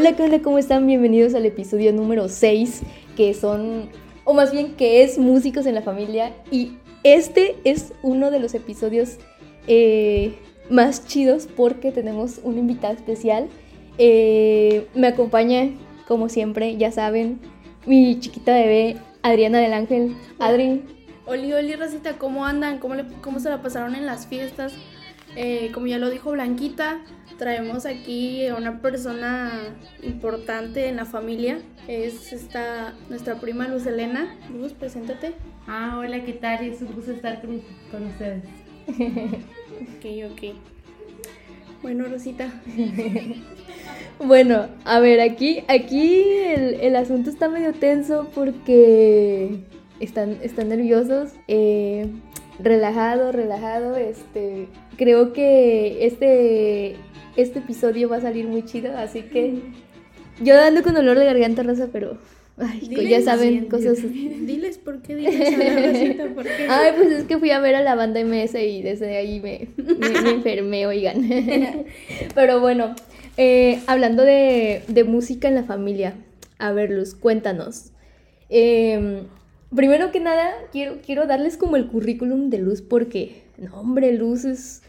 Hola, ¿qué? ¿Cómo están? Bienvenidos al episodio número 6, que son, o más bien que es Músicos en la Familia. Y este es uno de los episodios eh, más chidos porque tenemos un invitado especial. Eh, me acompaña, como siempre, ya saben, mi chiquita bebé Adriana del Ángel. Adri. Oli, Oli, Rosita, ¿cómo andan? ¿Cómo, cómo se la pasaron en las fiestas? Eh, como ya lo dijo Blanquita, traemos aquí a una persona importante en la familia. Es esta nuestra prima Luz Elena. Luz, preséntate. Ah, hola, ¿qué tal? Es un gusto estar con, con ustedes. Ok, ok. Bueno, Rosita. Bueno, a ver, aquí, aquí el, el asunto está medio tenso porque están, están nerviosos. eh, relajado, relajado. Este, creo que este, este episodio va a salir muy chido, así que yo ando con olor de garganta rosa, pero ay, ya saben bien, cosas. Diles por qué diles a la Rosita, por qué. Ay, pues es que fui a ver a la banda MS y desde ahí me, me, me enfermé, oigan. Pero bueno, eh, hablando de, de música en la familia, a ver, Luz, cuéntanos. Eh, primero que nada, quiero, quiero darles como el currículum de Luz porque, no, hombre, Luz es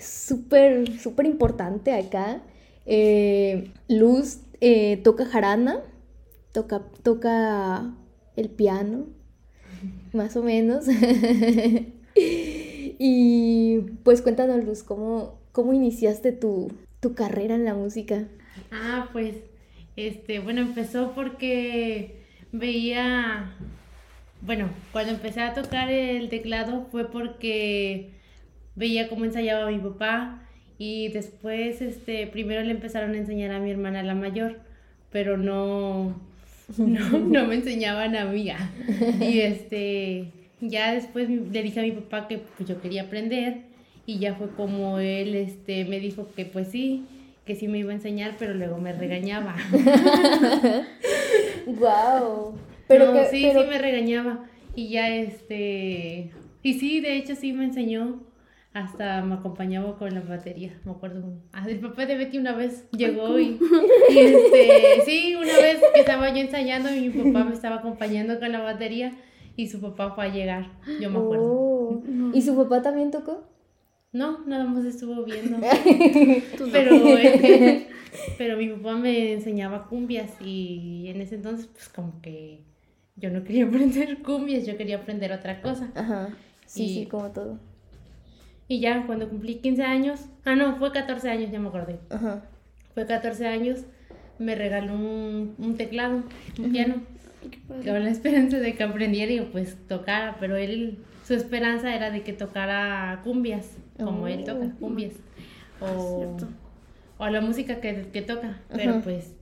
súper, súper importante acá. Eh, Luz eh, toca jarana, toca, toca el piano, más o menos. y pues cuéntanos, Luz, ¿cómo, cómo iniciaste tu, tu carrera en la música? Ah, pues, este, bueno, empezó porque veía, bueno, cuando empecé a tocar el teclado fue porque veía cómo ensayaba mi papá y después, este, primero le empezaron a enseñar a mi hermana la mayor, pero no, no, no me enseñaban a mí. Y este, ya después le dije a mi papá que pues, yo quería aprender y ya fue como él este, me dijo que pues sí, que sí me iba a enseñar, pero luego me regañaba. ¡Wow! Pero sí, sí me regañaba. Y ya este, y sí, de hecho sí me enseñó. Hasta me acompañaba con la batería, me acuerdo. Ah, el papá de Betty una vez llegó y, y, este, sí, una vez que estaba yo ensayando y mi papá me estaba acompañando con la batería y su papá fue a llegar, yo me acuerdo. Oh. ¿Y su papá también tocó? No, nada más estuvo viendo. Pero, eh, pero mi papá me enseñaba cumbias y en ese entonces pues como que yo no quería aprender cumbias, yo quería aprender otra cosa. Ajá. Sí, Y- sí, como todo. Y ya cuando cumplí 15 años, ah no, fue 14 años, ya me acordé. Ajá. Fue 14 años, me regaló un, un teclado, un piano, padre. con la esperanza de que aprendiera y pues tocara, pero él, su esperanza era de que tocara cumbias, como él toca, Oh. cumbias. O, Cierto. o la música que, que toca, pero Ajá. pues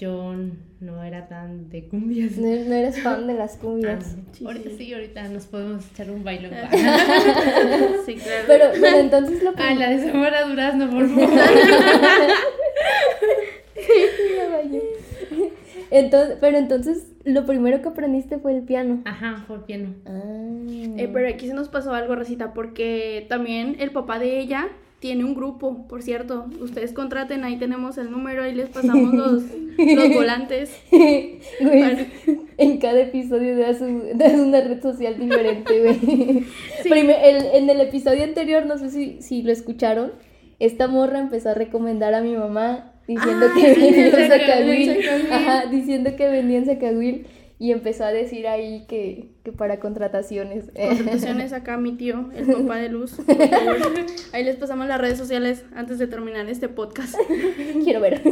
yo no era tan de cumbias. No, no eres fan de las Ah, cumbias. Sí, ahorita sí. sí, ahorita nos podemos echar un bailón. Sí, claro. Pero, pero entonces lo Ah, la de Zamora Durazno, por favor. Entonces, pero entonces lo primero que aprendiste fue el piano. Ajá, fue piano. Ah. Eh, pero aquí se nos pasó algo, Rosita, porque también el papá de ella tiene un grupo, por cierto. Ustedes contraten, ahí tenemos el número, ahí les pasamos los, los volantes. Güey, en cada episodio das, un- das una red social diferente, güey. El- en el episodio anterior, no sé si, si lo escucharon, esta morra empezó a recomendar a mi mamá diciendo Ah, que sí, vendía en. Ajá, diciendo que vendía en y empezó a decir ahí que, que para contrataciones. Contrataciones acá mi tío, el papá de Luz. Ahí les pasamos las redes sociales antes de terminar este podcast. Quiero ver.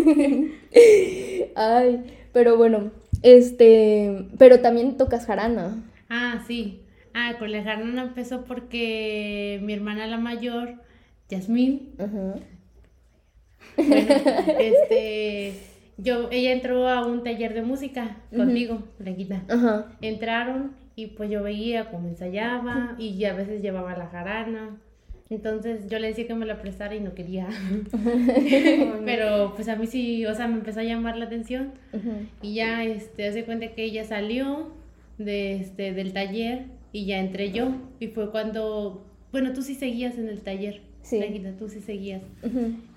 Ay, pero bueno, este, pero también tocas jarana. Ah, sí. Ah, con la jarana empezó porque mi hermana la mayor, Yasmín, Ajá. bueno, este, yo, ella entró a un taller de música conmigo, Blanquita. Ajá. Entraron y pues yo veía cómo ensayaba y a veces llevaba la jarana. Entonces yo le decía que me la prestara y no quería. Pero pues a mí sí, o sea, me empezó a llamar la atención. Ujú. Y ya, este, hace cuenta que ella salió de, este, del taller y ya entré yo. Y fue cuando, bueno, tú sí seguías en el taller. Sí. Blanquita, tú sí seguías.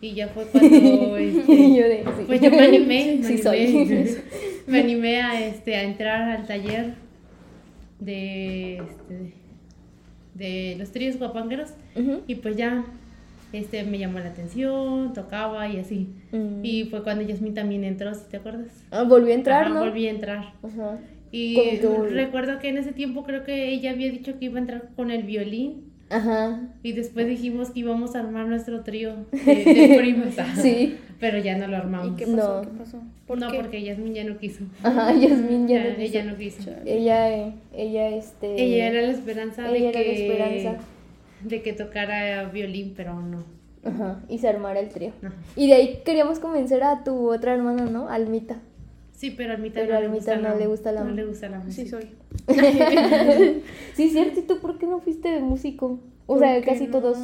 Y ya fue cuando, este, yo de, sí. pues yo me animé, me Sí animé, soy. me animé a, este, a entrar al taller de, este, de los tríos guapangueros y pues ya este, me llamó la atención, tocaba y así. Mm. Y fue cuando Yasmin también entró, si te acuerdas. Ah, volví a entrar, Ajá, ¿no? Volví a entrar. Y recuerdo que en ese tiempo creo que ella había dicho que iba a entrar con el violín. Ajá. Y después dijimos que íbamos a armar nuestro trío de, de primas. Sí. Pero ya no lo armamos. ¿Y qué pasó? No. ¿Qué pasó? ¿Por no, qué? porque Yasmin ya no quiso. Ajá, Yasmin ya Ya, no quiso. ella no quiso. Ella, ella, este... Ella era la esperanza de la que esperanza. de que tocara violín, pero no. Ajá, y se armara el trío. Ajá. Y de ahí queríamos convencer a tu otra hermana, ¿no? Almita. Sí, pero a Almita Pero no, a le gusta no la, le gusta la no le gusta la música. Sí, soy. sí, cierto. ¿Y tú por qué no fuiste de músico? O sea, casi no- todos...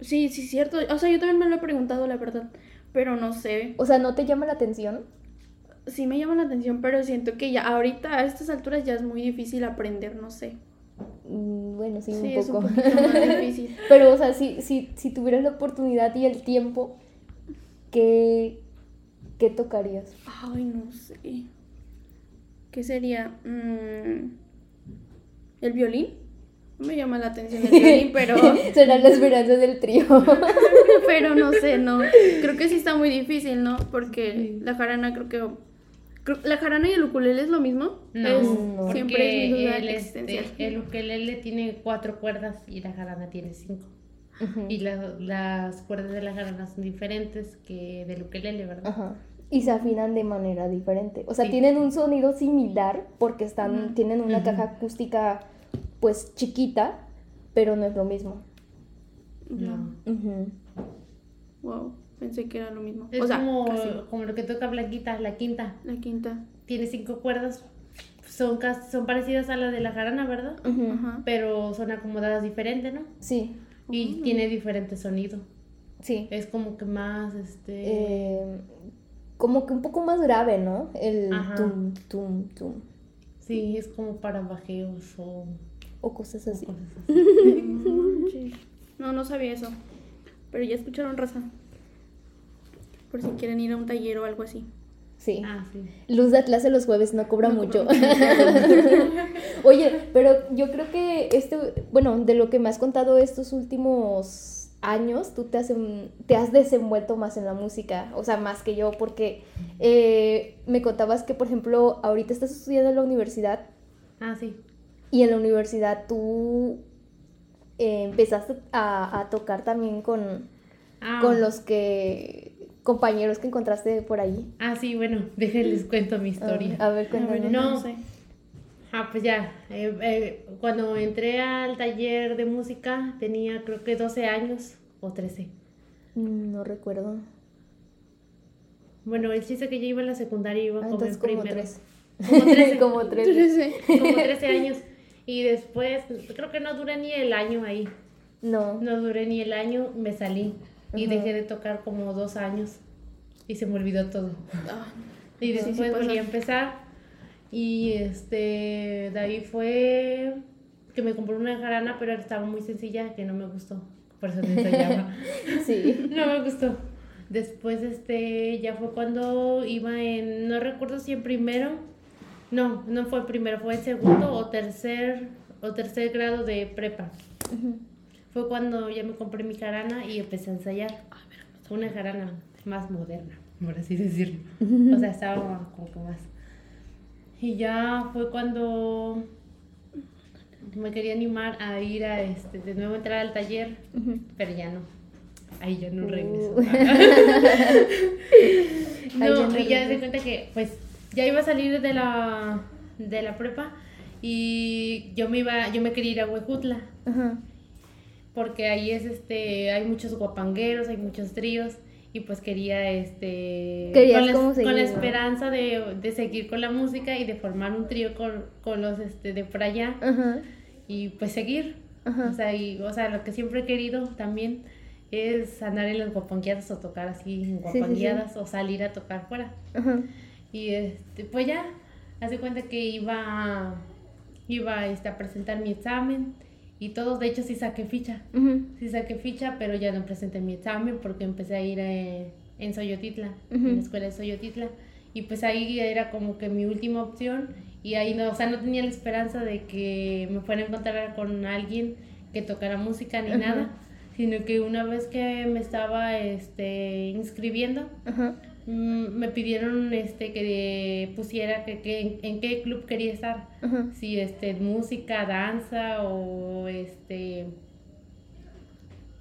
Sí, sí, cierto. O sea, yo también me lo he preguntado, la verdad. Pero no sé. O sea, ¿no te llama la atención? Sí me llama la atención, pero siento que ya ahorita a estas alturas ya es muy difícil aprender, no sé. Mm, Bueno, sí, Sí, un es un poco. poquito más difícil. Pero, o sea, si, si, si tuvieras la oportunidad y el tiempo, ¿qué, qué tocarías? Ay, no sé. ¿Qué sería? Mm, ¿El violín? No me llama la atención el violín, pero, Será la esperanza del trío. pero no sé, no. Creo que sí está muy difícil, ¿no? Porque la jarana creo que... creo- ¿La jarana y el ukulele es lo mismo? No, Es- No. siempre es mi duda el, este, el ukelele tiene cuatro cuerdas y la jarana tiene cinco. Y la- las cuerdas de la jarana son diferentes que del ukelele, ¿verdad? Ajá. Y se afinan de manera diferente. O sea, Sí. tienen un sonido similar porque están, tienen una caja acústica pues chiquita, pero no es lo mismo. No. Ujú. Wow, pensé que era lo mismo. Es o sea, como, casi. como lo que toca Blanquita, la quinta. La quinta. Tiene cinco cuerdas. Son, casi, son parecidas a las de la jarana, ¿verdad? Ajá. Pero son acomodadas diferente, ¿no? Sí, Y tiene diferente sonido. sí. Es como que más, este... Eh, como que un poco más grave, ¿no? El Ajá. tum, tum, tum. Sí, es como para bajeos o, O cosas o así. cosas así. Sí. No, no sabía eso. Pero ya escucharon raza. Por si quieren ir a un taller o algo así. Sí. Ah, sí. Luz de clase los jueves no cobra No mucho. cobra Oye, pero yo creo que este, bueno, de lo que me has contado estos últimos años, tú te has, em- te has desenvuelto más en la música, o sea, más que yo, porque eh, me contabas que, por ejemplo, ahorita estás estudiando en la universidad Ah, sí. y en la universidad tú eh, empezaste a, a tocar también con, Ah, con los que compañeros que encontraste por ahí. ah, sí, bueno, déjenles cuento mi historia. Ah, a ver, A cuéntame. ver, No. sé. Ah, pues ya, eh, eh, cuando entré al taller de música tenía creo que 12 años o 13. Mm, No recuerdo. Bueno, el chiste que yo iba a la secundaria iba Ah, entonces como primero. tres. Como 13. como tres. Trece. como 13 años. Y después, creo que no duré ni el año ahí. No. No duré ni el año, me salí. Y Ajá. dejé de tocar como dos años. Y se me olvidó todo. Ah, Y Sí, sí después pasa. volví a empezar. Y este, de ahí fue que me compré una jarana, pero estaba muy sencilla, que no me gustó. Por eso ensayaba. Sí. no me gustó. Después, este, ya fue cuando iba en, no recuerdo si en primero, no, no fue primero, fue en segundo o tercer, o tercer grado de prepa. Fue cuando ya me compré mi jarana y empecé a ensayar. Una jarana más moderna, por así decirlo. O sea, estaba como que más. Y ya fue cuando me quería animar a ir a este, de nuevo entrar al taller, pero ya no. Ahí ya no Uh. regreso. No, no y ya se cuenta que pues ya iba a salir de la de la prepa y yo me iba, yo me quería ir a Huejutla porque ahí es este, hay muchos guapangueros, hay muchos tríos y pues quería este con, la, con la ¿no? esperanza de, de seguir con la música y de formar un trío con, con los este de por allá Ajá. y pues seguir. Ajá. O sea, y, o sea, lo que siempre he querido también es andar en las guapangueadas o tocar así en sí, sí. guapangueadas o salir a tocar fuera. Ajá. Y este, pues ya, hace cuenta que iba, iba este, a presentar mi examen y todos, de hecho sí saqué ficha, Ujú, sí saqué ficha, pero ya no presenté mi examen porque empecé a ir eh, en Soyotitla, Ujú. en la escuela de Soyotitla, y pues ahí era como que mi última opción, y ahí no, o sea, no tenía la esperanza de que me fuera a encontrar con alguien que tocara música ni Ajá. nada, sino que una vez que me estaba este, inscribiendo, me pidieron este, que pusiera que, que en, en qué club quería estar. Si este música, danza o este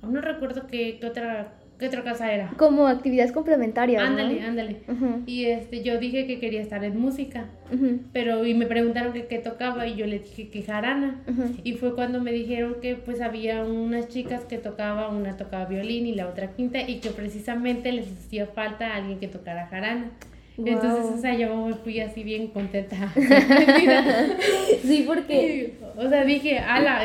no recuerdo qué, qué otra qué otra cosa era. Como actividades complementarias. ¿no? Ándale, ándale. Ujú, Y este yo dije que quería estar en música, pero y me preguntaron que qué tocaba y yo le dije que jarana. Y fue cuando me dijeron que pues había unas chicas que tocaban, una tocaba violín y la otra quinta y que precisamente les hacía falta alguien que tocara jarana. Entonces, o sea, yo me fui así bien contenta. Sí, porque. O sea, dije, ala,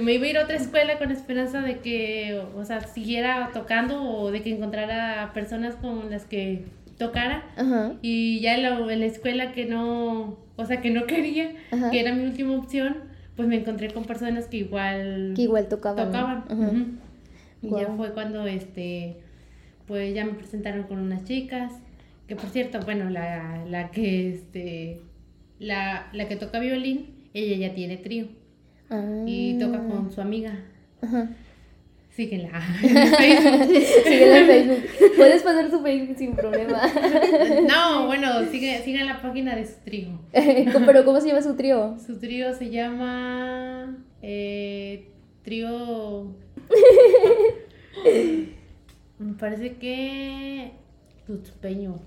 me iba a ir a otra escuela con esperanza de que, o sea, siguiera tocando o de que encontrara personas con las que tocara. Ajá. Y ya en la, en la escuela que no, o sea, que no quería, Ajá. que era mi última opción, pues me encontré con personas que igual Que igual tocaban. tocaban. Ajá. Y ya fue cuando, este, pues ya me presentaron con unas chicas, que por cierto, bueno, la, la que, este, la, la que toca violín, ella ya tiene trío y toca Ah. con su amiga. Ajá. Síguela. Síguela en Facebook. Puedes pasar su Facebook sin problema. No, bueno, sigue, sigan la página de su trío. Pero ¿cómo se llama su trío? Su trío se llama eh, Trío. Me parece que.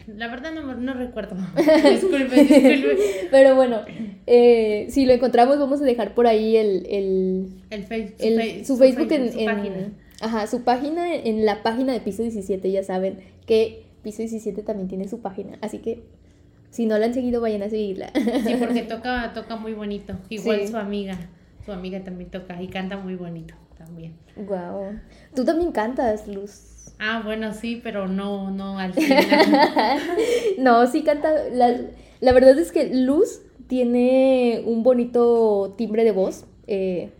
La verdad no, no recuerdo. Disculpe, disculpe. Pero bueno, eh, si lo encontramos, vamos a dejar por ahí el, el, El face- su, el- fe- su Facebook en, su en- página. Ajá, su página en la página de Piso 17. Ya saben que Piso 17 también tiene su página. Así que si no la han seguido, vayan a seguirla. Sí, porque toca, toca muy bonito. Igual Sí. su amiga. Su amiga también toca y canta muy bonito también. Wow. Tú también cantas, Luz. Ah, bueno, sí, pero no, no al final. No, sí canta. La, la verdad es que Luz tiene un bonito timbre de voz. eh,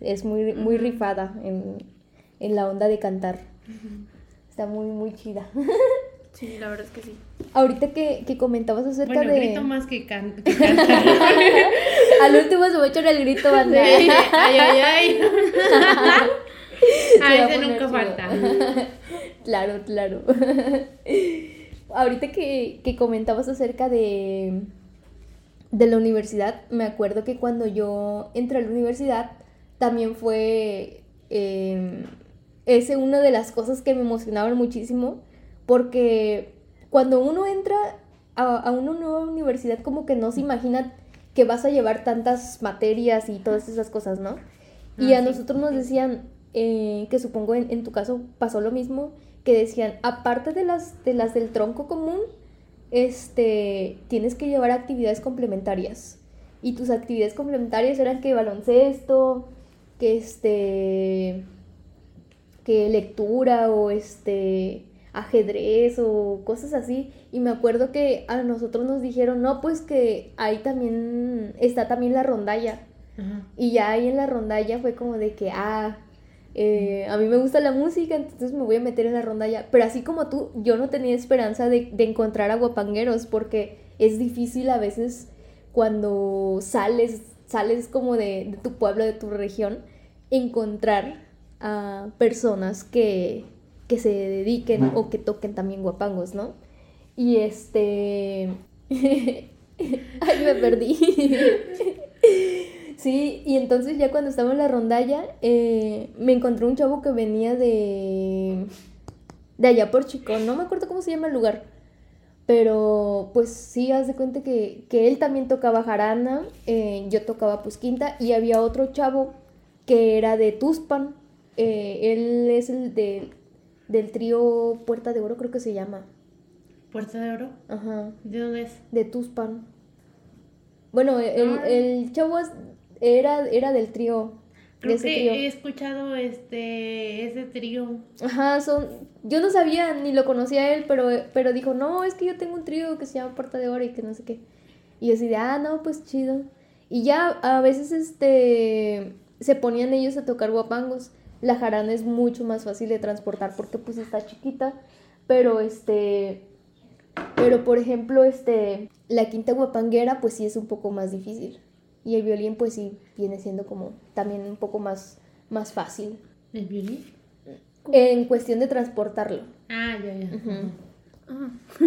es muy, muy rifada en, en la onda de cantar. Está muy, muy chida. Sí, la verdad es que sí. Ahorita que, que comentabas acerca Bueno, de. grito más que, can que cantar. Al último se me echó el grito, banda. ay, ay, ay. Se va A a ese nunca chido. falta. Claro, claro. Ahorita que, que comentabas acerca de, de la universidad, me acuerdo que cuando yo entré a la universidad, también fue eh, ese una de las cosas que me emocionaban muchísimo, porque cuando uno entra a, a una nueva universidad, como que no se imagina que vas a llevar tantas materias y todas esas cosas, ¿no? Y Ah, a sí, nosotros nos decían, eh, que supongo en, en tu caso pasó lo mismo, que decían, aparte de las, de las del tronco común, este, tienes que llevar actividades complementarias. Y tus actividades complementarias eran que baloncesto, que este, que lectura o este, ajedrez o cosas así. Y me acuerdo que a nosotros nos dijeron, no, pues que ahí también está también la rondalla. Ajá. Y ya ahí en la rondalla fue como de que, ah, eh, a mí me gusta la música, entonces me voy a meter en la rondalla. Pero así como tú, yo no tenía esperanza de, de encontrar aguapangueros porque es difícil a veces cuando sales, sales como de, de tu pueblo, de tu región, encontrar a personas que, que se dediquen o que toquen también guapangos, ¿no? Y este... Ay, me perdí. Sí, y entonces ya cuando estaba en la rondalla, eh, me encontré un chavo que venía de, de allá por Chicón, no me acuerdo cómo se llama el lugar, pero pues sí, haz de cuenta que, que él también tocaba jarana, eh, yo tocaba pues quinta, y había otro chavo que era de Tuspan, eh, él es el de, del trío Puerta de Oro, creo que se llama, Puerta de Oro. ajá, ¿De dónde es? de Tuspan. Bueno, el, Ah. el chavo es- era, era del trío. Creo que trío. he escuchado este ese trío. Ajá, son. Yo no sabía ni lo conocía él, pero, pero dijo, no, es que yo tengo un trío que se llama Puerta de Oro y que no sé qué. Y yo así de, ah, no, pues chido. Y ya a veces este se ponían ellos a tocar guapangos. La jarana es mucho más fácil de transportar porque pues está chiquita, pero este pero por ejemplo, este la quinta guapanguera pues sí es un poco más difícil. Y el violín pues sí viene siendo como también un poco más más fácil. ¿El violín? En cuestión de transportarlo. Ah, ya, ya. Ujú. Ah.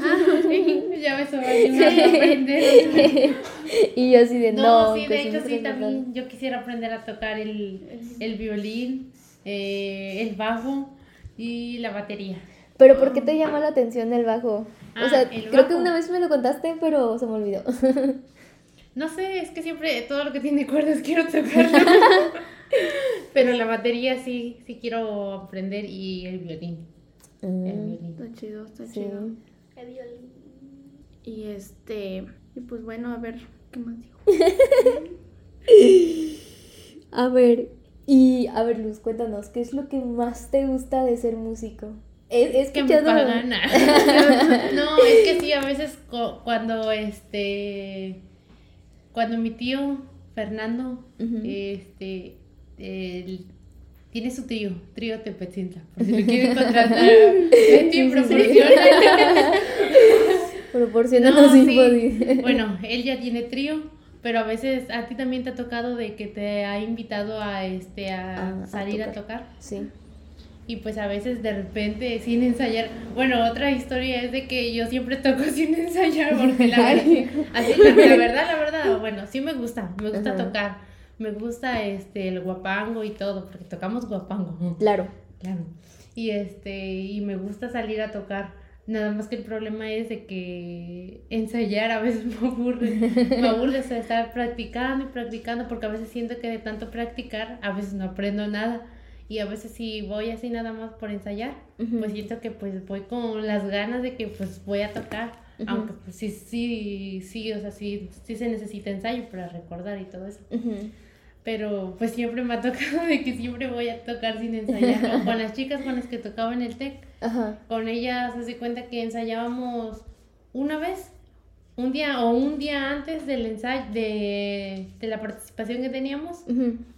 Ah, sí, ya me sobró a aprender. y yo así de no. No, sí, de hecho sí, transportar". también yo quisiera aprender a tocar el, el violín, eh, el bajo y la batería. Pero ¿por qué te llama la atención el bajo? o Ah, sea, el creo que bajo. una vez me lo contaste, pero se me olvidó. No sé, es que siempre todo lo que tiene cuerdas quiero tocarlo. Pero la batería sí, sí quiero aprender y el violín. El Mm, violín. Está chido, está sí. chido. Y este, y pues bueno, a ver, ¿qué más dijo? A ver, y a ver, Luz, cuéntanos, ¿qué es lo que más te gusta de ser músico? He Es que me pagan. no, es que sí, a veces cuando este cuando mi tío Fernando este él tiene su trío, trío Tepetzinta, por si lo quieren contratar. Betty Sí, sí, Bueno, él ya tiene trío, pero a veces a ti también te ha tocado de que te ha invitado a este a, salir a tocar. tocar. Sí. Y pues a veces de repente sin ensayar. Bueno, otra historia es de que yo siempre toco sin ensayar porque la verdad, así, la, la verdad, la verdad, bueno, sí me gusta, me gusta Ajá. tocar. Me gusta este el guapango y todo, porque tocamos guapango. Claro. Claro. Y este, y me gusta salir a tocar. Nada más que el problema es de que ensayar a veces me aburre. Me aburre o sea, estar practicando y practicando porque a veces siento que de tanto practicar a veces no aprendo nada. Y a veces si voy así nada más por ensayar, Ujú. pues siento que pues voy con las ganas de que pues voy a tocar. Ujú. Aunque pues sí, sí, sí, o sea, sí, sí se necesita ensayo para recordar y todo eso Ujú. pero pues siempre me ha tocado de que siempre voy a tocar sin ensayar. Con las chicas con las que tocaba en el TEC, con ellas se cuenta que ensayábamos una vez, un día o un día antes del ensayo, de, de la participación que teníamos,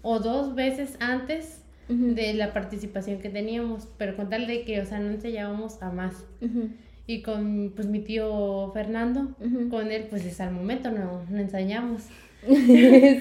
o dos veces antes De la participación que teníamos, pero con tal de que, o sea, no ensayábamos a más. Ujú. Y con pues mi tío Fernando, con él pues es al momento no, no ensayamos.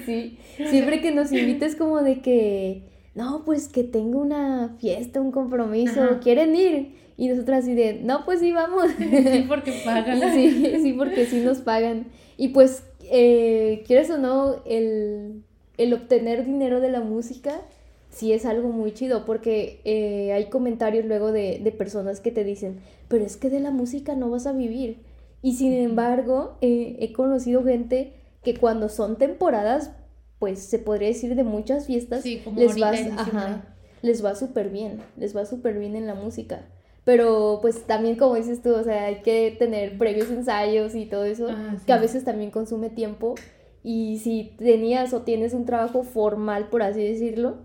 sí, siempre que nos invites como de que, no, pues que tengo una fiesta, un compromiso, Ajá. ¿quieren ir? Y nosotras así de, no, pues sí, vamos. Sí, porque pagan. sí, sí, porque sí nos pagan. Y pues, eh, quieres o no, el, el obtener dinero de la música sí es algo muy chido, porque eh, hay comentarios luego de, de personas que te dicen, pero es que de la música no vas a vivir. Y sin embargo, eh, he conocido gente que cuando son temporadas, pues se podría decir de muchas fiestas, Sí, como les ahorita va, en diciembre. ajá, les va súper bien, les va súper bien en la música. Pero pues también como dices tú, o sea, hay que tener previos ensayos y todo eso, Ah, que a veces también consume tiempo. Y si tenías o tienes un trabajo formal, por así decirlo,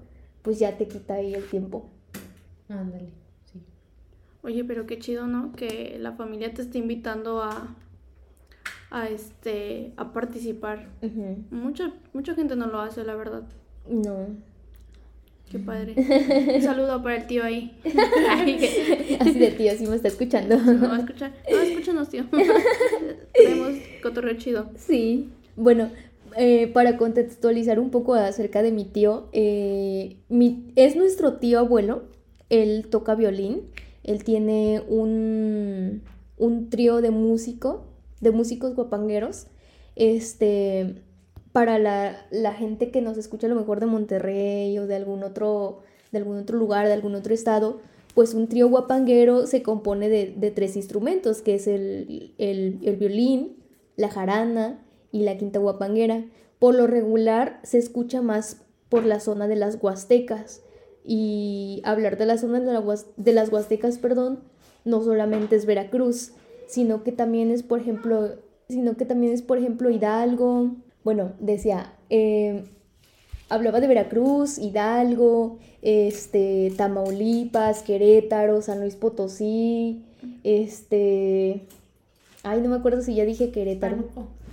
pues ya te quita ahí el tiempo. Ándale, sí. Oye, pero qué chido, ¿no? Que la familia te esté invitando a, a este, a participar. Ujú. Mucha, mucha gente no lo hace, la verdad. No. Qué padre. Un saludo para el tío ahí. Ay, que- Así de tío, sí me está escuchando. ¿No va a escuchar? No, escúchanos, tío. Tenemos cotorreo chido. Sí, bueno, eh, para contextualizar un poco acerca de mi tío, eh, mi- es nuestro tío abuelo, él toca violín, él tiene un, un trío de músico, de músicos guapangueros, este, para la, la gente que nos escucha a lo mejor de Monterrey o de algún otro, de algún otro lugar, de algún otro estado, pues un trío guapanguero se compone de, de tres instrumentos, que es el, el- el violín, la jarana y la quinta guapanguera. Por lo regular se escucha más por la zona de las huastecas. Y hablar de la zona de, de las huastecas, perdón, no solamente es Veracruz, sino que también es, por ejemplo, sino que también es, por ejemplo, Hidalgo. Bueno, decía, eh, hablaba de Veracruz, Hidalgo, este, Tamaulipas, Querétaro, San Luis Potosí, este, ay, no me acuerdo si ya dije Querétaro. Pánuco.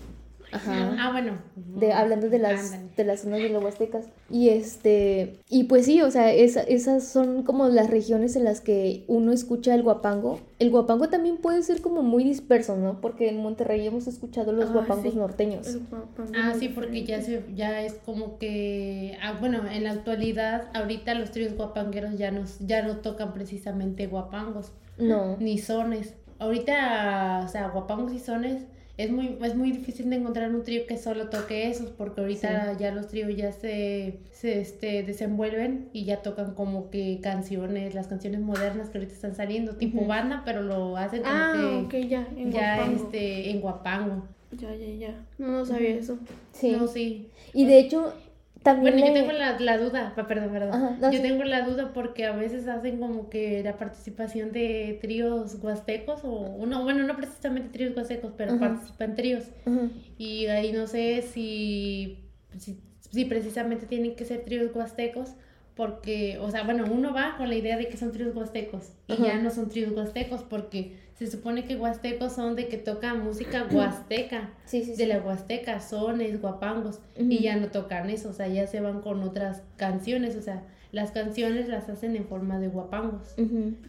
Ajá. Ah, bueno. de, hablando de las, Ándale. de las zonas de los huastecas. Y este, y pues sí, o sea, esa- esas son como las regiones en las que uno escucha el guapango. El guapango también puede ser como muy disperso, ¿no? Porque en Monterrey hemos escuchado los Ah, guapangos sí. norteños. El guapango Ah, sí, porque ya se, ya es como que, ah, bueno, en la actualidad, ahorita los tríos guapangueros ya no, ya no tocan precisamente guapangos, No. ni sones. Ahorita, o sea, guapangos y sones, es muy, es muy difícil de encontrar un trío que solo toque esos, porque ahorita ya los tríos ya se, se este, desenvuelven y ya tocan como que canciones, las canciones modernas que ahorita están saliendo, tipo banda, pero lo hacen como Ah, que ok, ya, en ya guapango. este, en guapango. Ya, ya, ya. No, no sabía eso. Sí. No, sí. Y de hecho, también Bueno, yo tengo la, la duda, perdón, perdón. Ajá, no, yo sí. tengo la duda porque a veces hacen como que la participación de tríos huastecos o no, bueno, no precisamente tríos huastecos, pero Ajá. participan tríos. Ajá. Y ahí no sé si, si, si precisamente tienen que ser tríos huastecos porque, o sea, bueno, uno va con la idea de que son tríos huastecos y ya no son tríos huastecos porque se supone que huastecos son de que tocan música huasteca Sí, sí, sí. de la Huasteca, sones, guapangos, y ya no tocan eso, o sea, ya se van con otras canciones, o sea, las canciones las hacen en forma de guapangos,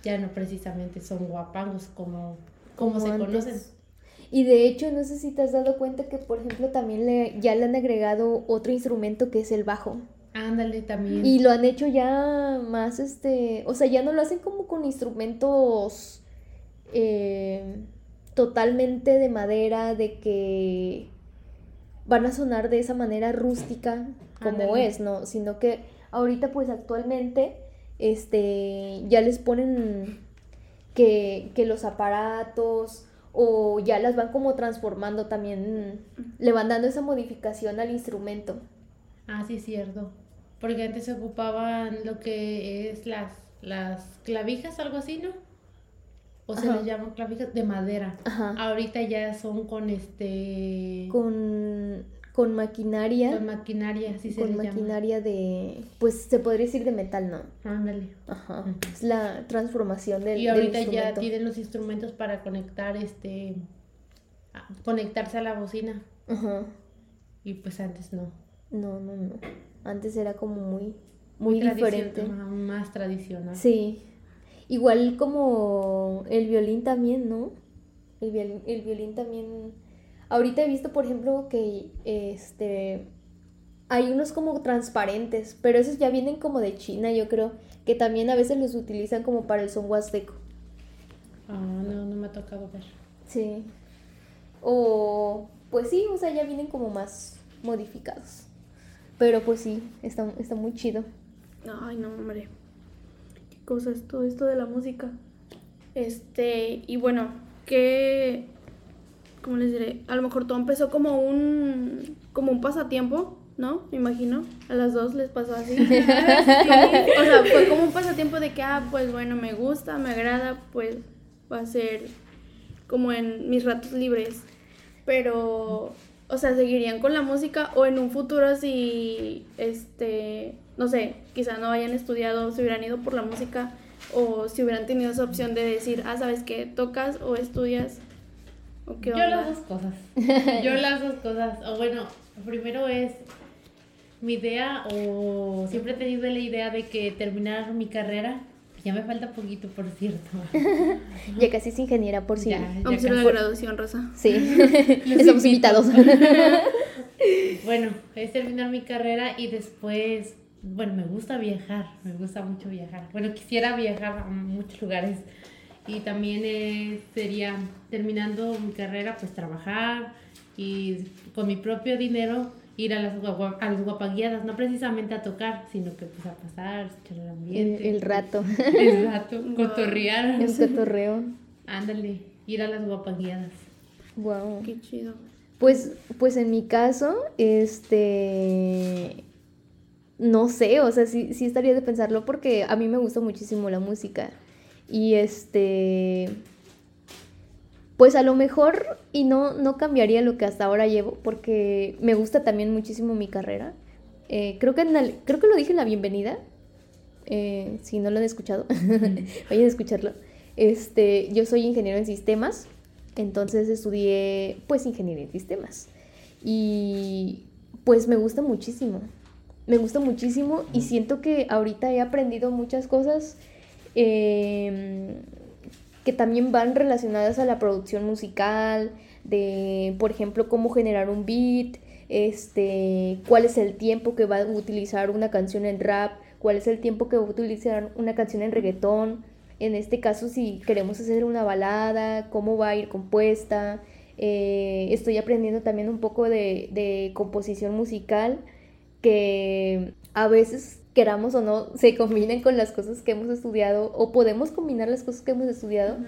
ya no precisamente son guapangos como, como, se antes. conocen. Y de hecho, no sé si te has dado cuenta que, por ejemplo, también le, ya le han agregado otro instrumento que es el bajo. Ándale también. Y lo han hecho ya más, este, o sea, ya no lo hacen como con instrumentos eh, totalmente de madera, de que van a sonar de esa manera rústica como es, ¿no? Sino que ahorita pues actualmente, este, ya les ponen que, que los aparatos o ya las van como transformando también, le van dando esa modificación al instrumento. Ah, sí, cierto. Porque antes se ocupaban lo que es las, las clavijas, algo así, ¿no? O se Ajá. les llaman clavijas de madera. Ajá. Ahorita ya son con este... con, con maquinaria, con maquinaria, así se con les llama. maquinaria de, pues se podría decir de metal, ¿no? Ándale. Ajá. Es la transformación del, Y del ahorita ya tienen los instrumentos para conectar este conectarse a la bocina Ajá. y pues antes no. No, no, no. Antes era como muy, muy tradicio- diferente. más tradicional. Sí. Igual como el violín también, ¿no? El violín, el violín también. Ahorita he visto, por ejemplo, que este hay unos como transparentes, pero esos ya vienen como de China, yo creo, que también a veces los utilizan como para el son huasteco. Ah, no, no me ha tocado ver. Sí. O pues sí, o sea, ya vienen como más modificados. Pero pues sí, está, está muy chido. Ay, no, hombre. Qué cosa es todo esto de la música. Este, y bueno, que. ¿Cómo les diré? A lo mejor todo empezó como un. como un pasatiempo, ¿no? Me imagino. A las dos les pasó así. o sea, fue como un pasatiempo de que, ah, pues bueno, me gusta, me agrada, pues va a ser como en mis ratos libres. Pero, o sea, seguirían con la música o en un futuro si, este, no sé, quizá no hayan estudiado, se hubieran ido por la música o si hubieran tenido esa opción de decir, ah, ¿sabes qué? ¿Tocas o estudias? ¿O qué Yo las dos cosas. Yo las dos cosas. O bueno, primero es mi idea o siempre he tenido la idea de que terminar mi carrera. Ya me falta poquito, por cierto. Ya casi es ingeniera por si. Ya, ya Vamos a ir a la casi. graduación, Rosa. Sí, estamos invitados. Bueno, es terminar mi carrera y después, bueno, me gusta viajar, me gusta mucho viajar. Bueno, quisiera viajar a muchos lugares y también eh, sería terminando mi carrera, pues trabajar y con mi propio dinero ir a las, a las guapaguiadas, no precisamente a tocar, sino que pues a pasar, escuchar el ambiente. el rato. El rato, cotorrear. El cotorreo. Ándale, ir a las guapaguiadas. Wow. Qué chido. Pues, pues en mi caso, este. No sé, o sea, sí, sí estaría de pensarlo porque a mí me gusta muchísimo la música. Y este. Pues a lo mejor, y no, no cambiaría lo que hasta ahora llevo, porque me gusta también muchísimo mi carrera. Eh, creo, que creo que lo dije en la bienvenida. eh, si no lo han escuchado, vayan a escucharlo. Este, yo soy ingeniero en sistemas, entonces estudié pues ingeniería en sistemas. y pues me gusta muchísimo. Me gusta muchísimo y siento que ahorita he aprendido muchas cosas em, que también van relacionadas a la producción musical, de, por ejemplo, cómo generar un beat, este, cuál es el tiempo que va a utilizar una canción en rap, cuál es el tiempo que va a utilizar una canción en reggaetón. En este caso, si queremos hacer una balada, cómo va a ir compuesta. Eh, estoy aprendiendo también un poco de, de composición musical que a veces queramos o no, se combinen con las cosas que hemos estudiado o podemos combinar las cosas que hemos estudiado.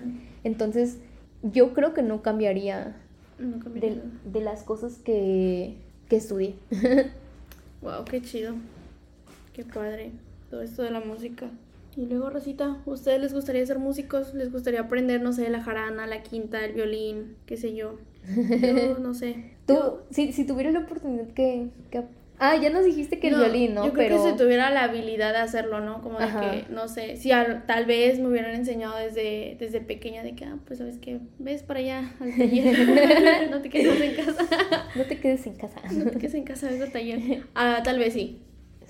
Entonces, yo creo que no cambiaría, de, de, las cosas que, que estudié. wow, qué chido. Qué padre. Todo esto de la música. Y luego, Rosita, ¿ustedes les gustaría ser músicos? ¿Les gustaría aprender, no sé, la jarana, la quinta, el violín, qué sé yo? Yo no sé. Tú, si, si tuvieras la oportunidad que, que Ah, ya nos dijiste que el violín, ¿no? Yo creo que si tuviera la habilidad de hacerlo, ¿no? Como de que, no sé, si tal vez me hubieran enseñado desde, desde pequeña de que, ah, pues sabes que ves para allá al taller, no te quedes en casa. no te quedes en casa. no te quedes en casa, ves al taller. Ah, tal vez sí.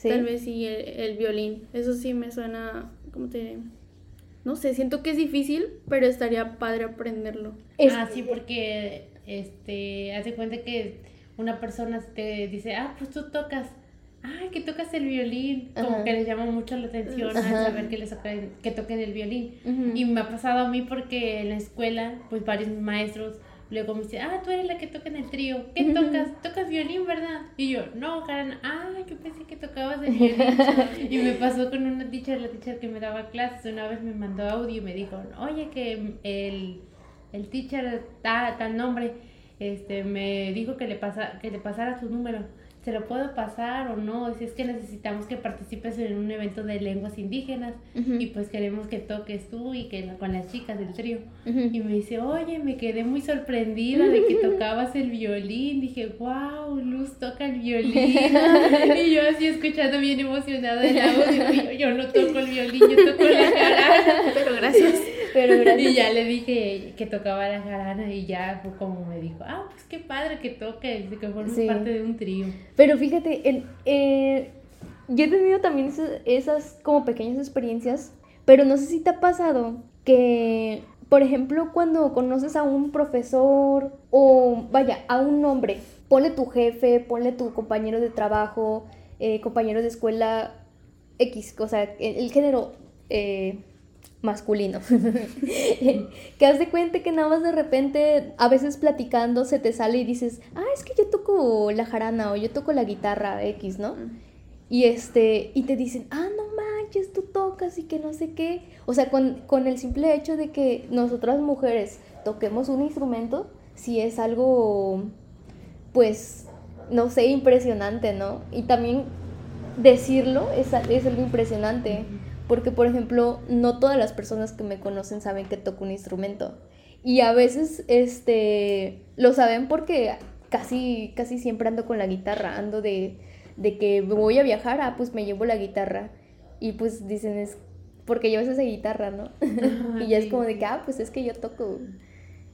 Tal vez sí, el, violín. Eso sí me suena, ¿cómo te No sé, siento que es difícil, pero estaría padre aprenderlo. Ah, sí, porque, este, hace cuenta que una persona te dice, ah, pues tú tocas, ay, que tocas el violín, como que les llama mucho la atención a saber que, les toquen, que toquen el violín. Y me ha pasado a mí porque en la escuela, pues varios maestros luego me dicen, ah, tú eres la que toca en el trío, ¿qué tocas? Tocas violín, ¿verdad? Y yo, no, Karen, ah, yo pensé que tocabas el violín. y me pasó con una teacher, la teacher que me daba clases, una vez me mandó audio y me dijo, oye, que el, el teacher da tal nombre este, me dijo que le, pasa, que le pasara su número. ¿Se lo puedo pasar o no? Si es que necesitamos que participes en un evento de lenguas indígenas y pues queremos que toques tú y que con las chicas del trío. Y me dice, oye, me quedé muy sorprendida de que tocabas el violín. Dije, wow, Luz toca el violín. y yo así escuchando bien emocionada el audio. yo no toco el violín, yo toco la cara. Pero gracias. Y ya le dije que tocaba la jarana y ya fue como me dijo, ah, pues qué padre que toque, que formes parte de un trío. Pero fíjate, en, eh, yo he tenido también esas, como pequeñas experiencias, pero no sé si te ha pasado que, por ejemplo, cuando conoces a un profesor o, vaya, a un hombre, ponle tu jefe, ponle tu compañero de trabajo, eh, compañero de escuela X, o sea, el, género... Eh, masculino. que haz de cuenta que nada más de repente, a veces platicando, se te sale y dices, ah, es que yo toco la jarana o yo toco la guitarra X, ¿no? Y este, y te dicen, ah, no manches, tú tocas y que no sé qué. O sea, con, con el simple hecho de que nosotras mujeres toquemos un instrumento, si es algo, pues, no sé, impresionante, ¿no? Y también decirlo es, es algo impresionante. Porque, por ejemplo, no todas las personas que me conocen saben que toco un instrumento. Y a veces, este, lo saben porque casi, casi siempre ando con la guitarra, ando de, de que voy a viajar, ah, pues me llevo la guitarra. Y pues dicen, es porque llevas esa guitarra, ¿no? y ya es como de que, ah, pues es que yo toco.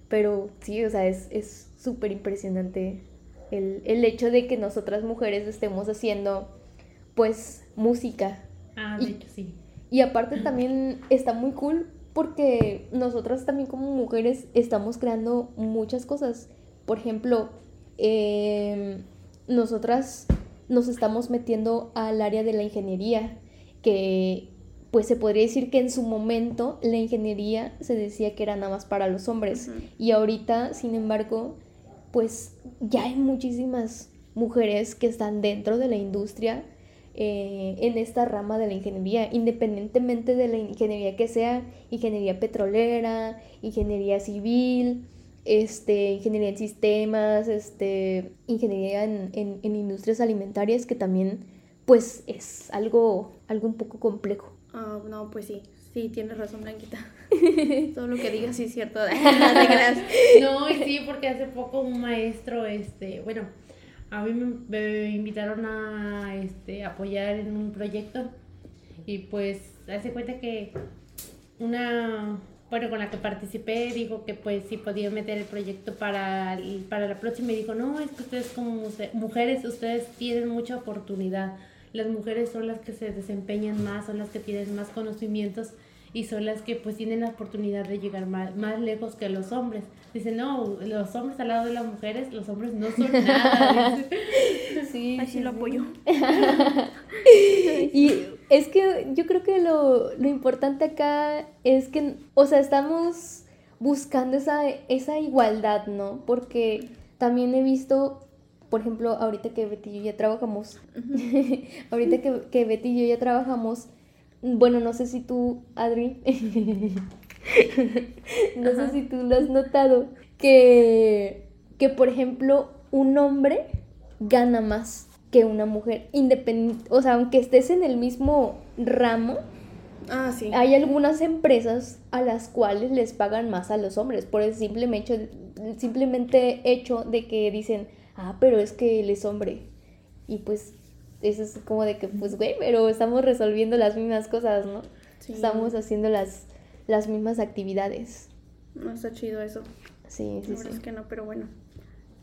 Pero sí, o sea, es súper impresionante el, el hecho de que nosotras mujeres estemos haciendo, pues, música. Ah, de hecho, sí. Y aparte también está muy cool porque nosotras también como mujeres estamos creando muchas cosas. Por ejemplo, em, nosotras nos estamos metiendo al área de la ingeniería, que pues se podría decir que en su momento la ingeniería se decía que era nada más para los hombres. Y ahorita, sin embargo, pues ya hay muchísimas mujeres que están dentro de la industria eh, en esta rama de la ingeniería, independientemente de la ingeniería que sea, ingeniería petrolera, ingeniería civil, este, ingeniería en sistemas, este, ingeniería en, en, industrias alimentarias, que también pues es algo, algo un poco complejo. Ah, no, pues sí, sí, tienes razón, Blanquita. Todo lo que digas sí es cierto. no, y sí, porque hace poco un maestro, este, bueno, a mí me, invitaron a este, apoyar en un proyecto y pues hace cuenta que una, bueno, con la que participé, dijo que pues sí podía meter el proyecto para, para la próxima y dijo, no, es que ustedes como mujeres, ustedes tienen mucha oportunidad. Las mujeres son las que se desempeñan más, son las que tienen más conocimientos y son las que pues tienen la oportunidad de llegar más, más lejos que los hombres. Dicen, no, los hombres al lado de las mujeres, los hombres no son nada. sí, así lo apoyo. y es que yo creo que lo, lo, importante acá es que, o sea, estamos buscando esa, esa igualdad, ¿no? Porque también he visto, por ejemplo, ahorita que Betty y yo ya trabajamos, ahorita que, que Betty y yo ya trabajamos, bueno, no sé si tú, Adri, no sé si tú lo has notado, que, que por ejemplo un hombre gana más que una mujer, independiente, o sea, aunque estés en el mismo ramo, ah, sí. hay algunas empresas a las cuales les pagan más a los hombres por el simple hecho, simplemente hecho de que dicen, ah, pero es que él es hombre. Y pues eso es como de que, pues, güey, pero estamos resolviendo las mismas cosas, ¿no? Estamos haciendo las, las mismas actividades. No está chido eso. Sí, sí, La sí. es que no, pero bueno.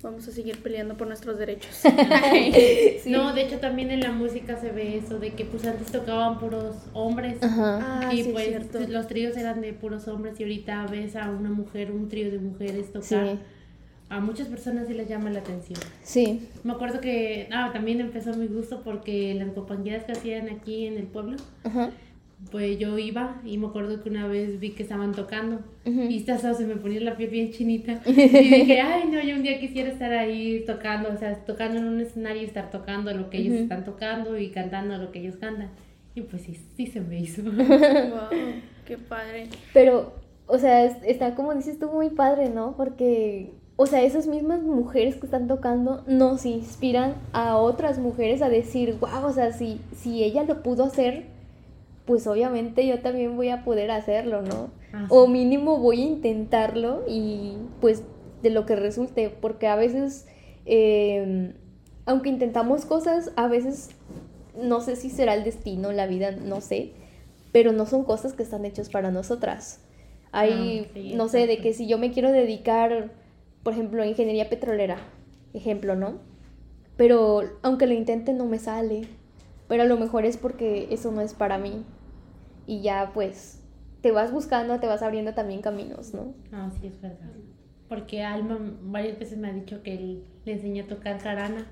Vamos a seguir peleando por nuestros derechos. No, de hecho también en la música se ve eso, de que pues antes tocaban puros hombres Ah, y pues los tríos eran de puros hombres y ahorita ves a una mujer, un trío de mujeres tocar a muchas personas sí les llama la atención. Sí. Me acuerdo que ah, también empezó mi gusto porque las compañías que hacían aquí en el pueblo, pues yo iba y me acuerdo que una vez vi que estaban tocando y hasta se me ponía la piel bien chinita y dije, ay no, yo un día quisiera estar ahí tocando, o sea, tocando en un escenario y estar tocando lo que ellos están tocando y cantando lo que ellos cantan. Y pues sí, sí se me hizo. wow, qué padre. Pero, o sea, está como dices tú muy padre, ¿no? Porque o sea, esas mismas mujeres que están tocando nos inspiran a otras mujeres a decir, wow, o sea, si, si ella lo pudo hacer, pues obviamente yo también voy a poder hacerlo, ¿no? Ah, o mínimo voy a intentarlo y pues de lo que resulte, porque a veces, em, aunque intentamos cosas, a veces no sé si será el destino, la vida, no sé, pero no son cosas que están hechas para nosotras. Hay, ah, no sé, de que si yo me quiero dedicar por ejemplo, ingeniería petrolera, ejemplo, ¿no? Pero aunque lo intente no me sale, pero a lo mejor es porque eso no es para mí. Y ya pues te vas buscando, te vas abriendo también caminos, ¿no? Ah, sí, es verdad. Porque Alma varias veces me ha dicho que le enseñó a tocar jarana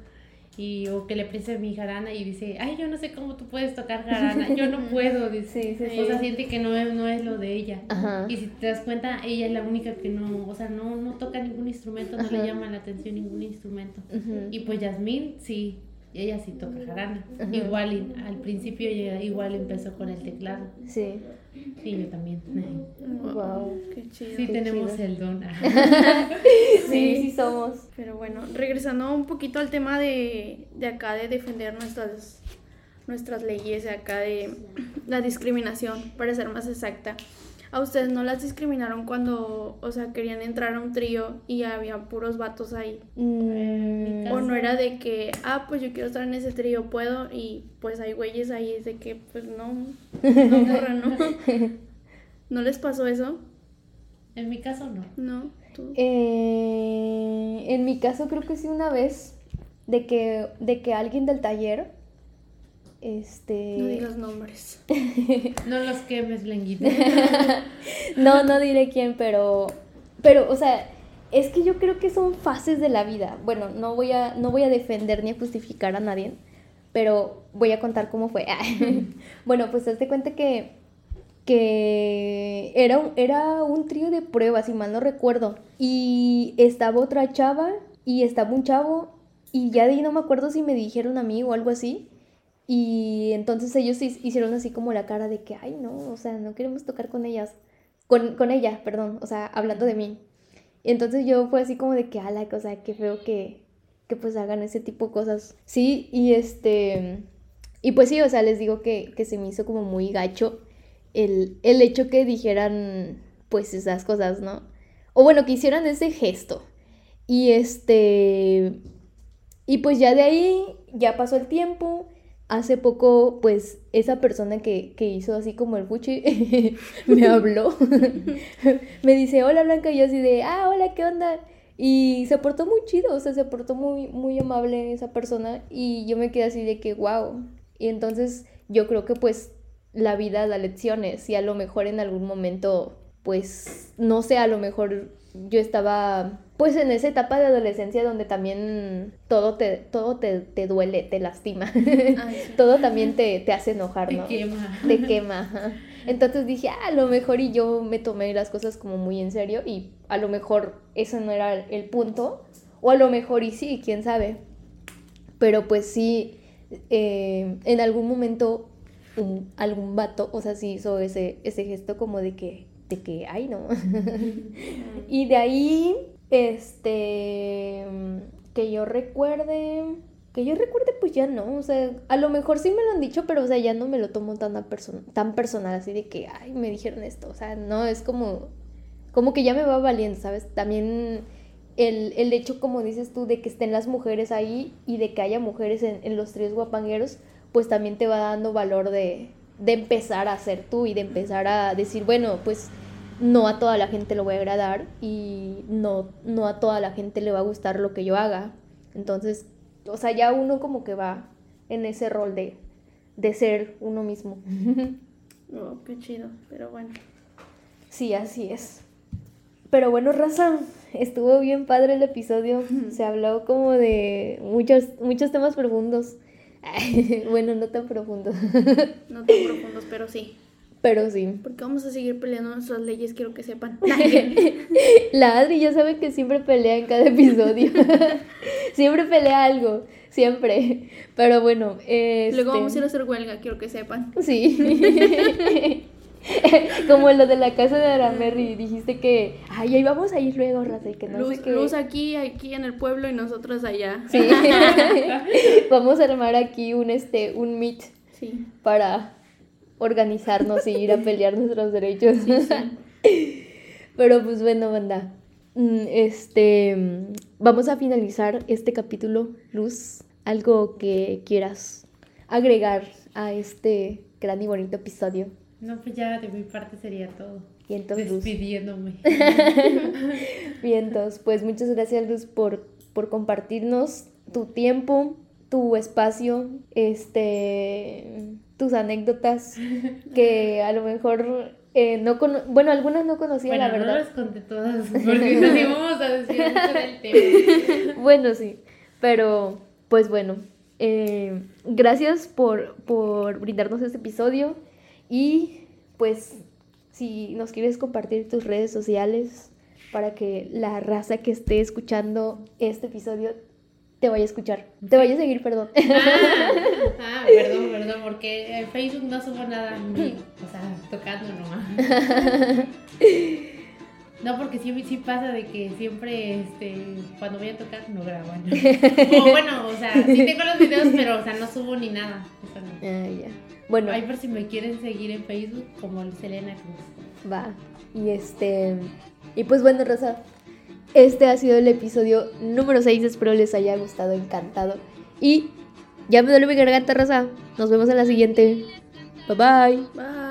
y o que le preste mi jarana y dice, ay, yo no sé cómo tú puedes tocar jarana, yo no puedo, dice, o sea, siente que no es, no es lo de ella. Y si te das cuenta, ella es la única que no, o sea, no, no toca ningún instrumento, no le llama la atención ningún instrumento. Y pues Yasmín, sí, ella sí toca jarana. Igual, al principio ella igual empezó con el teclado. Sí. Sí, yo también. Wow, qué chido. Sí, tenemos el don. sí, sí somos. Pero bueno, regresando un poquito al tema de, de acá de defender nuestras nuestras leyes de acá de la discriminación, para ser más exacta. ¿A ustedes no las discriminaron cuando, o sea, querían entrar a un trío y había puros vatos ahí? Mm. O no era de que, ah, pues yo quiero estar en ese trío, puedo, y pues hay güeyes ahí, es de que, pues no, no, no. ¿No les pasó eso? En mi caso no. No, eh, en mi caso creo que sí una vez, de que, de que alguien del taller este... No digas nombres. no los quemes, Lenguita. no, no diré quién, pero... Pero, o sea, es que yo creo que son fases de la vida. Bueno, no voy a, no voy a defender ni a justificar a nadie, pero voy a contar cómo fue. bueno, pues te cuenta que, que era, un, era un trío de pruebas, si mal no recuerdo. Y estaba otra chava y estaba un chavo y ya de ahí no me acuerdo si me dijeron a mí o algo así. Y entonces ellos hicieron así como la cara de que, ay, no, o sea, no queremos tocar con ellas, con, con ella, perdón, o sea, hablando de mí. Y entonces yo fue así como de que, ala, o sea, qué feo que, que pues hagan ese tipo de cosas. Sí, y este, y pues sí, o sea, les digo que, que se me hizo como muy gacho el, el hecho que dijeran pues esas cosas, ¿no? O bueno, que hicieran ese gesto. Y este, y pues ya de ahí, ya pasó el tiempo hace poco, pues, esa persona que, que hizo así como el fuchi me habló. me dice, hola Blanca, y yo así de, ah, hola, ¿qué onda? Y se portó muy chido, o sea, se portó muy, muy amable esa persona y yo me quedé así de que, wow. Y entonces yo creo que pues la vida da lecciones y a lo mejor en algún momento, pues, no sé, a lo mejor yo estaba pues en esa etapa de adolescencia donde también todo te, todo te, te duele, te lastima, todo también te, te, hace enojar, ¿no? Te quema. Te quema. Entonces dije, ah, a lo mejor y yo me tomé las cosas como muy en serio y a lo mejor eso no era el punto, o a lo mejor y sí, quién sabe. Pero pues sí, eh, en algún momento un, algún vato, o sea, sí hizo ese, ese gesto como de que, de que, ay, no. y de ahí, este, que yo recuerde, que yo recuerde, pues ya no, o sea, a lo mejor sí me lo han dicho, pero, o sea, ya no me lo tomo tan, tan personal, así de que, ay, me dijeron esto, o sea, no, es como, como que ya me va valiendo, ¿sabes? También el, el hecho, como dices tú, de que estén las mujeres ahí y de que haya mujeres en, en los tres guapangueros, pues también te va dando valor de, de empezar a ser tú y de empezar a decir, bueno, pues no a toda la gente lo voy a agradar y no, no a toda la gente le va a gustar lo que yo haga. Entonces, o sea, ya uno como que va en ese rol de, de ser uno mismo. oh, qué chido, pero bueno. Sí, así es. Pero bueno, Raza, estuvo bien padre el episodio. Se habló como de muchos, muchos temas profundos. bueno, no tan profundos. no tan profundos, pero sí. Pero sí. Porque vamos a seguir peleando nuestras leyes, quiero que sepan. La Adri ya sabe que siempre pelea en cada episodio. siempre pelea algo, siempre. Pero bueno. Este... Luego vamos a ir a hacer huelga, quiero que sepan. Sí. Como lo de la casa de Aramerri, dijiste que, ay, ahí vamos a ir luego, Raza, y que no luz, sé qué. Luz aquí, aquí en el pueblo y nosotros allá. Sí. vamos a armar aquí un, este, un meet sí. para organizarnos y ir a pelear nuestros derechos. Sí, sí. Pero pues bueno, banda, este, vamos a finalizar este capítulo, Luz. Algo que quieras agregar a este gran y bonito episodio. No, pues ya de mi parte sería todo. Vientos, Despidiéndome. Vientos, pues muchas gracias Luz por, por compartirnos tu tiempo, tu espacio, este, tus anécdotas, que a lo mejor eh, no bueno, algunas no conocía bueno, la verdad. No las conté todas, porque nos íbamos a decir mucho del tema. bueno, sí, pero pues bueno, eh, gracias por, por brindarnos este episodio. Y pues si nos quieres compartir tus redes sociales para que la raza que esté escuchando este episodio te vaya a escuchar, te vaya a seguir, perdón. Ah, ah perdón, perdón, porque en Facebook no subo nada, o sea, tocando nomás. No, porque sí, sí pasa de que siempre, este, cuando voy a tocar, no graban. O bueno, o sea, sí tengo los videos, pero, o sea, no subo ni nada. O sea, no. Ah, ya. Bueno. Ahí por si me quieren seguir en Facebook como Selena Cruz. Va. Y este. Y pues bueno, Rosa. Este ha sido el episodio número 6. Espero les haya gustado, encantado. Y ya me duele mi garganta, Rosa. Nos vemos en la siguiente. Bye bye. Bye.